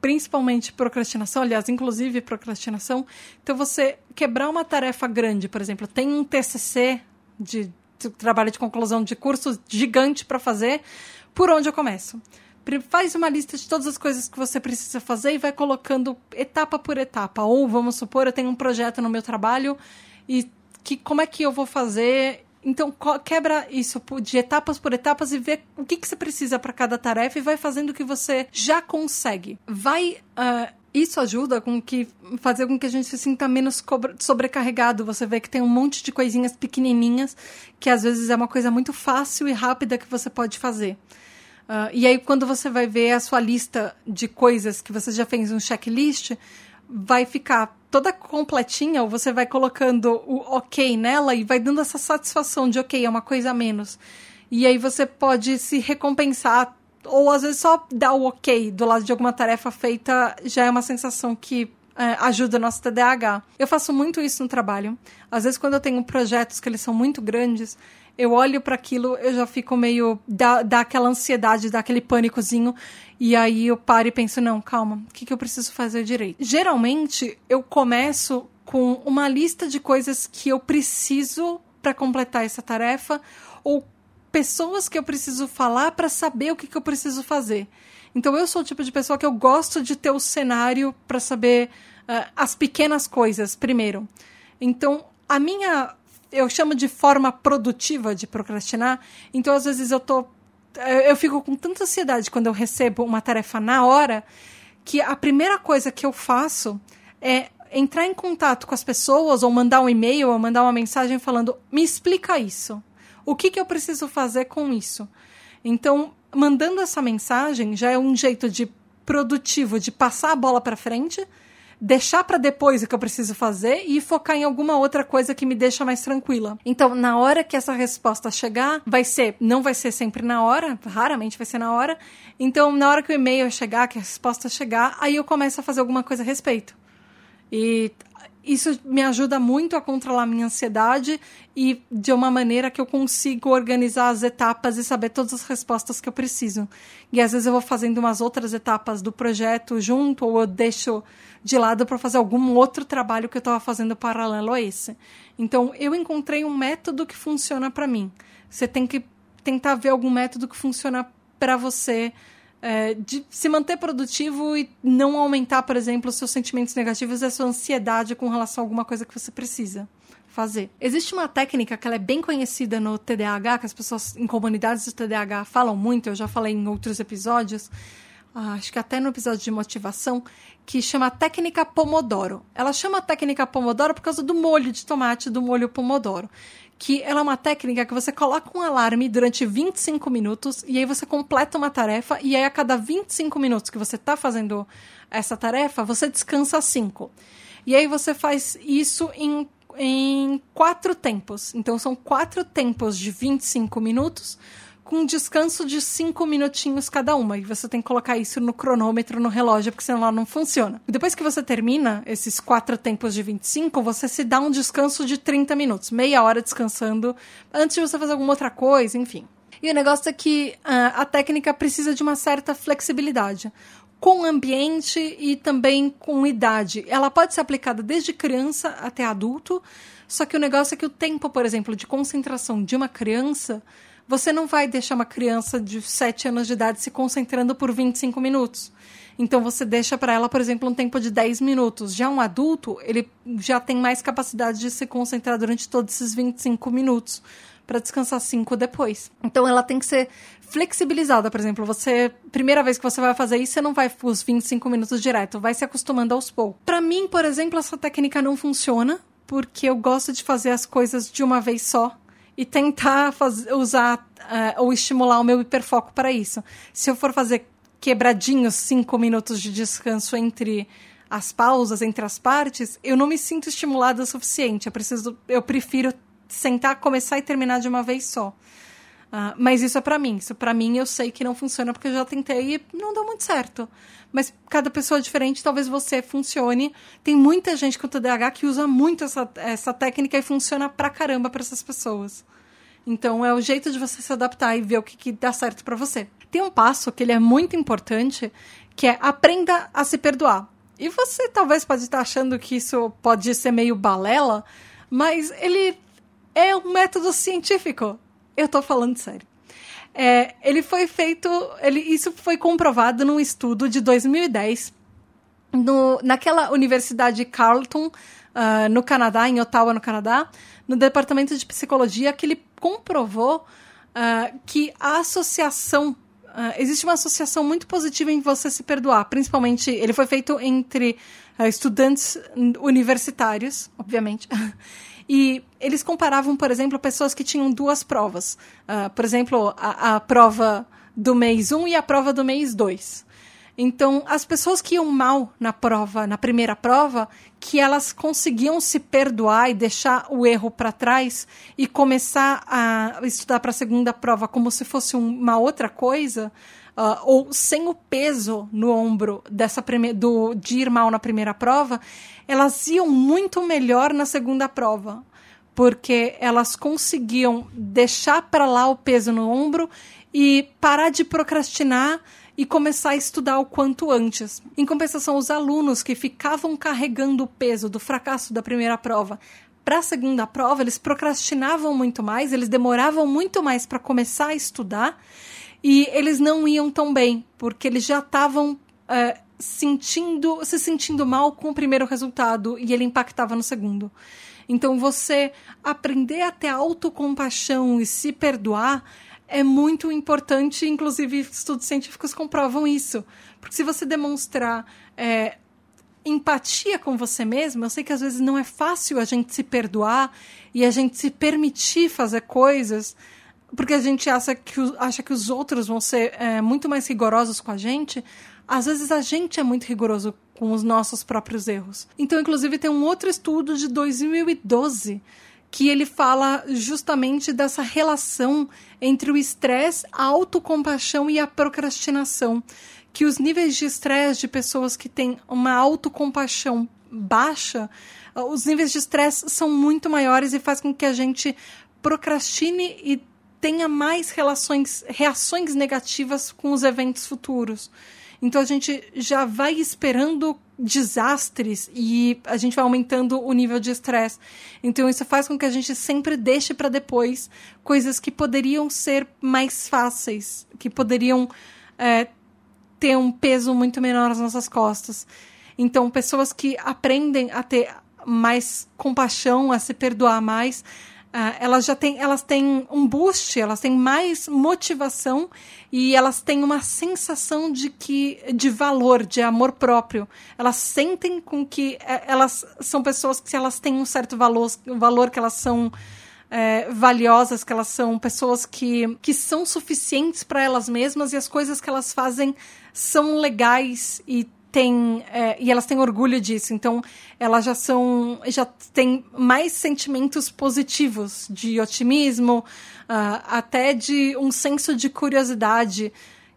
principalmente procrastinação, aliás, inclusive procrastinação. Então, você quebrar uma tarefa grande, por exemplo, tem um TCC de, de trabalho de conclusão de curso gigante para fazer, por onde eu começo? Faz uma lista de todas as coisas que você precisa fazer e vai colocando etapa por etapa. Ou, vamos supor, eu tenho um projeto no meu trabalho e que como é que eu vou fazer. Então, quebra isso de etapas por etapas e vê o que, que você precisa para cada tarefa e vai fazendo o que você já consegue. Vai. Uh, isso ajuda com que fazer com que a gente se sinta menos sobrecarregado. Você vê que tem um monte de coisinhas pequenininhas que às vezes é uma coisa muito fácil e rápida que você pode fazer. Uh, e aí, quando você vai ver a sua lista de coisas que você já fez um checklist, vai ficar toda completinha, ou você vai colocando o ok nela e vai dando essa satisfação de ok, é uma coisa a menos. E aí você pode se recompensar, ou às vezes só dar o ok do lado de alguma tarefa feita já é uma sensação que é, ajuda o nosso TDAH. Eu faço muito isso no trabalho. Às vezes, quando eu tenho projetos que eles são muito grandes, eu olho para aquilo, eu já fico meio. dá, dá aquela ansiedade, dá aquele pânicozinho. E aí eu paro e penso: não, calma, o que, que eu preciso fazer direito? Geralmente, eu começo com uma lista de coisas que eu preciso para completar essa tarefa, ou pessoas que eu preciso falar para saber o que, que eu preciso fazer. Então eu sou o tipo de pessoa que eu gosto de ter o cenário para saber uh, as pequenas coisas primeiro. Então a minha eu chamo de forma produtiva de procrastinar. Então, às vezes, eu tô. Eu fico com tanta ansiedade quando eu recebo uma tarefa na hora que a primeira coisa que eu faço é entrar em contato com as pessoas ou mandar um e-mail ou mandar uma mensagem falando: me explica isso. O que, que eu preciso fazer com isso? Então, mandando essa mensagem já é um jeito de produtivo de passar a bola para frente deixar para depois o que eu preciso fazer e focar em alguma outra coisa que me deixa mais tranquila. Então, na hora que essa resposta chegar, vai ser, não vai ser sempre na hora, raramente vai ser na hora. Então, na hora que o e-mail chegar, que a resposta chegar, aí eu começo a fazer alguma coisa a respeito. E isso me ajuda muito a controlar minha ansiedade e de uma maneira que eu consigo organizar as etapas e saber todas as respostas que eu preciso. E às vezes eu vou fazendo umas outras etapas do projeto junto ou eu deixo de lado para fazer algum outro trabalho que eu estava fazendo paralelo a esse. Então, eu encontrei um método que funciona para mim. Você tem que tentar ver algum método que funciona para você. É, de se manter produtivo e não aumentar, por exemplo, os seus sentimentos negativos e a sua ansiedade com relação a alguma coisa que você precisa fazer. Existe uma técnica que ela é bem conhecida no TDAH, que as pessoas em comunidades de TDAH falam muito, eu já falei em outros episódios, acho que até no episódio de motivação, que chama técnica Pomodoro. Ela chama técnica Pomodoro por causa do molho de tomate, do molho Pomodoro. Que ela é uma técnica que você coloca um alarme durante 25 minutos e aí você completa uma tarefa e aí a cada 25 minutos que você está fazendo essa tarefa, você descansa 5. E aí você faz isso em, em quatro tempos. Então são quatro tempos de 25 minutos com um descanso de cinco minutinhos cada uma. E você tem que colocar isso no cronômetro, no relógio, porque senão ela não funciona. Depois que você termina esses quatro tempos de 25, você se dá um descanso de 30 minutos, meia hora descansando, antes de você fazer alguma outra coisa, enfim. E o negócio é que uh, a técnica precisa de uma certa flexibilidade com ambiente e também com idade. Ela pode ser aplicada desde criança até adulto, só que o negócio é que o tempo, por exemplo, de concentração de uma criança você não vai deixar uma criança de 7 anos de idade se concentrando por 25 minutos. Então você deixa para ela, por exemplo, um tempo de 10 minutos. Já um adulto, ele já tem mais capacidade de se concentrar durante todos esses 25 minutos para descansar 5 depois. Então ela tem que ser flexibilizada, por exemplo, você primeira vez que você vai fazer isso, você não vai os 25 minutos direto, vai se acostumando aos poucos. Para mim, por exemplo, essa técnica não funciona, porque eu gosto de fazer as coisas de uma vez só e tentar usar uh, ou estimular o meu hiperfoco para isso. Se eu for fazer quebradinhos cinco minutos de descanso entre as pausas, entre as partes, eu não me sinto estimulada o suficiente. Eu preciso, eu prefiro sentar, começar e terminar de uma vez só. Uh, mas isso é para mim. Isso para mim eu sei que não funciona porque eu já tentei e não deu muito certo. Mas cada pessoa é diferente, talvez você funcione. Tem muita gente com TDAH que usa muito essa, essa técnica e funciona pra caramba para essas pessoas. Então é o jeito de você se adaptar e ver o que, que dá certo para você. Tem um passo que ele é muito importante, que é aprenda a se perdoar. E você talvez pode estar achando que isso pode ser meio balela, mas ele é um método científico. Eu tô falando sério. É, ele foi feito, ele, isso foi comprovado num estudo de 2010 no, naquela universidade Carleton, uh, no Canadá, em Ottawa, no Canadá, no departamento de psicologia, que ele comprovou uh, que a associação Uh, existe uma associação muito positiva em você se perdoar. Principalmente, ele foi feito entre estudantes universitários, obviamente. E eles comparavam, por exemplo, pessoas que tinham duas provas. Uh, por exemplo, a, a, prova do mês 1 e a prova do mês 2. Então, as pessoas que iam mal na prova, na primeira prova, que elas conseguiam se perdoar e deixar o erro para trás e começar a estudar para a segunda prova como se fosse uma outra coisa, uh, ou sem o peso no ombro dessa do, de ir mal na primeira prova, elas iam muito melhor na segunda prova, porque elas conseguiam deixar para lá o peso no ombro e parar de procrastinar e começar a estudar o quanto antes. Em compensação, os alunos que ficavam carregando o peso do fracasso da primeira prova para a segunda prova, eles procrastinavam muito mais, eles demoravam muito mais para começar a estudar e eles não iam tão bem, porque eles já estavam é, sentindo, se sentindo mal com o primeiro resultado e ele impactava no segundo. Então, você aprender a ter autocompaixão e se perdoar é muito importante, inclusive estudos científicos comprovam isso. Porque se você demonstrar é, empatia com você mesmo, eu sei que às vezes não é fácil a gente se perdoar e a gente se permitir fazer coisas porque a gente acha que, acha que os outros vão ser é, muito mais rigorosos com a gente, às vezes a gente é muito rigoroso com os nossos próprios erros. Então, inclusive, tem um outro estudo de 2012 que ele fala justamente dessa relação entre o estresse, a autocompaixão e a procrastinação. Que os níveis de estresse de pessoas que têm uma autocompaixão baixa, os níveis de estresse são muito maiores e faz com que a gente procrastine e tenha mais relações, reações negativas com os eventos futuros. Então a gente já vai esperando desastres e a gente vai aumentando o nível de estresse. Então isso faz com que a gente sempre deixe para depois coisas que poderiam ser mais fáceis, que poderiam é, ter um peso muito menor nas nossas costas. Então pessoas que aprendem a ter mais compaixão, a se perdoar mais, Uh, elas já têm, elas têm um boost, elas têm mais motivação e elas têm uma sensação de que de valor, de amor próprio. Elas sentem com que é, elas são pessoas que elas têm um certo valor, valor que elas são é, valiosas, que elas são pessoas que, que são suficientes para elas mesmas e as coisas que elas fazem são legais e tem é, e elas têm orgulho disso. Então elas já são já têm mais sentimentos positivos de otimismo, uh, até de um senso de curiosidade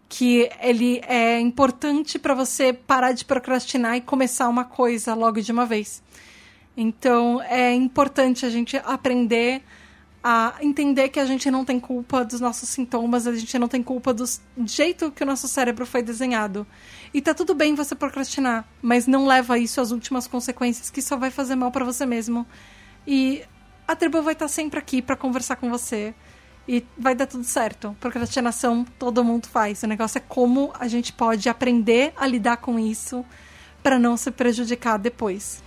que ele é importante para você parar de procrastinar e começar uma coisa logo de uma vez. Então é importante a gente aprender a entender que a gente não tem culpa dos nossos sintomas, a gente não tem culpa do jeito que o nosso cérebro foi desenhado. E tá tudo bem você procrastinar, mas não leva isso às últimas consequências, que só vai fazer mal para você mesmo. E a tribo vai estar tá sempre aqui para conversar com você. E vai dar tudo certo. Procrastinação todo mundo faz. O negócio é como a gente pode aprender a lidar com isso para não se prejudicar depois.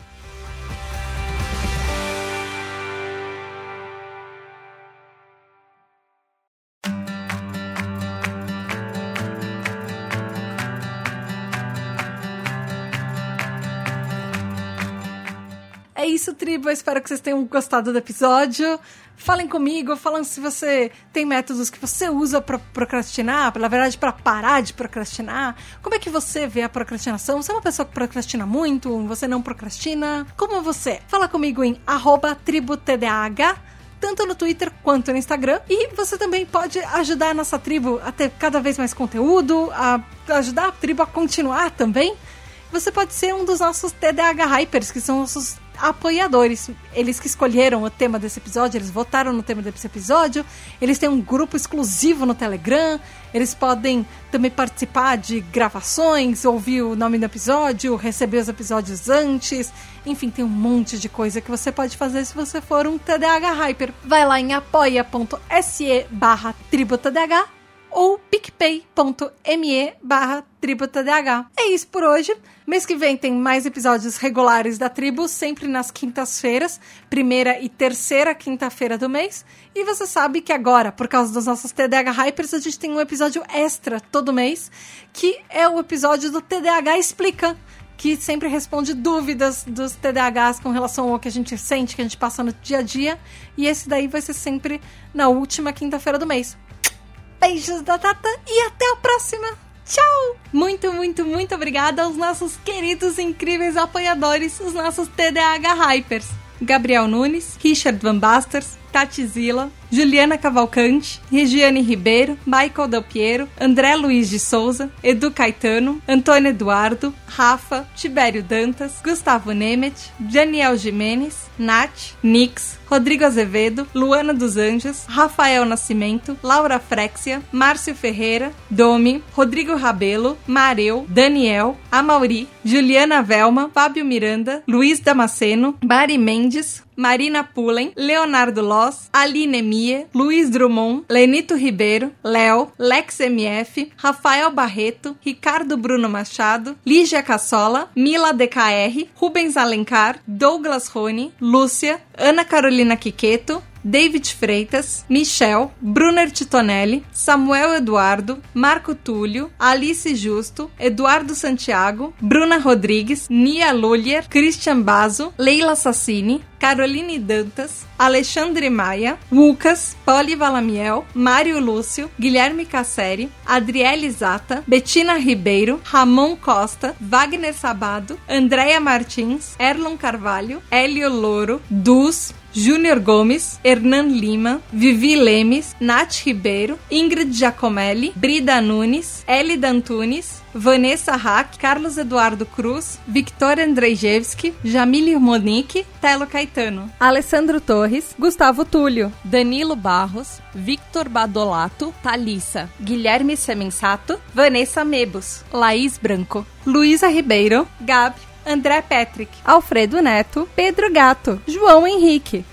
Isso, tribo. Eu espero que vocês tenham gostado do episódio. Falem comigo, falem se você tem métodos que você usa para procrastinar, na verdade, para parar de procrastinar. Como é que você vê a procrastinação? Você é uma pessoa que procrastina muito? Você não procrastina? Como você? Fala comigo em tributdh tanto no Twitter quanto no Instagram. E você também pode ajudar a nossa tribo a ter cada vez mais conteúdo, a ajudar a tribo a continuar também. Você pode ser um dos nossos TDAH Hypers, que são nossos apoiadores. Eles que escolheram o tema desse episódio, eles votaram no tema desse episódio. Eles têm um grupo exclusivo no Telegram. Eles podem também participar de gravações, ouvir o nome do episódio, receber os episódios antes. Enfim, tem um monte de coisa que você pode fazer se você for um TDAH Hyper. Vai lá em apoia.se barra tributadh ou picpay.me barra tributadh. É isso por hoje. Mês que vem tem mais episódios regulares da tribo, sempre nas quintas-feiras, primeira e terceira quinta-feira do mês. E você sabe que agora, por causa dos nossos TDAH Hypers, a gente tem um episódio extra todo mês, que é o episódio do TDAH Explica que sempre responde dúvidas dos TDAHs com relação ao que a gente sente, que a gente passa no dia a dia. E esse daí vai ser sempre na última quinta-feira do mês. Beijos da Tata e até a próxima! Tchau! Muito, muito, muito obrigada aos nossos queridos, incríveis apoiadores, os nossos TDAH Hypers. Gabriel Nunes, Richard Van Basters, Tati Zila, Juliana Cavalcante, Regiane Ribeiro, Michael Del Piero, André Luiz de Souza, Edu Caetano, Antônio Eduardo, Rafa, Tibério Dantas, Gustavo Nemet, Daniel Jimenez, Nath, Nix, Rodrigo Azevedo, Luana dos Anjos, Rafael Nascimento, Laura Frexia, Márcio Ferreira, Domi, Rodrigo Rabelo, Mareu, Daniel, Amauri, Juliana Velma, Fábio Miranda, Luiz Damasceno, Mari Mendes, Marina Pullen, Leonardo Loss, Aline Mie, Luiz Drummond, Lenito Ribeiro, Léo, Lex MF, Rafael Barreto, Ricardo Bruno Machado, Lígia Cassola, Mila DKR, Rubens Alencar, Douglas Rony, Lúcia, Ana Carolina Quiqueto, David Freitas, Michel, Brunner Titonelli, Samuel Eduardo, Marco Túlio, Alice Justo, Eduardo Santiago, Bruna Rodrigues, Nia Lulier, Christian Bazo, Leila Sassini, Caroline Dantas, Alexandre Maia, Lucas, Poli Valamiel, Mário Lúcio, Guilherme Casseri, Adriele Zata, Betina Ribeiro, Ramon Costa, Wagner Sabado, Andréia Martins, Erlon Carvalho, Hélio Louro, Dus, Júnior Gomes, Hernan Lima, Vivi Lemes, Nath Ribeiro, Ingrid Giacomelli, Brida Nunes, Elida Antunes, Vanessa Hack, Carlos Eduardo Cruz, Victoria Andrzejewski, Jamile Monique, Telo Caetano, Alessandro Torres, Gustavo Túlio, Danilo Barros, Victor Badolato, Thalissa, Guilherme Semensato, Vanessa Mebos, Laís Branco, Luísa Ribeiro, Gabi, André Patrick, Alfredo Neto, Pedro Gato, João Henrique,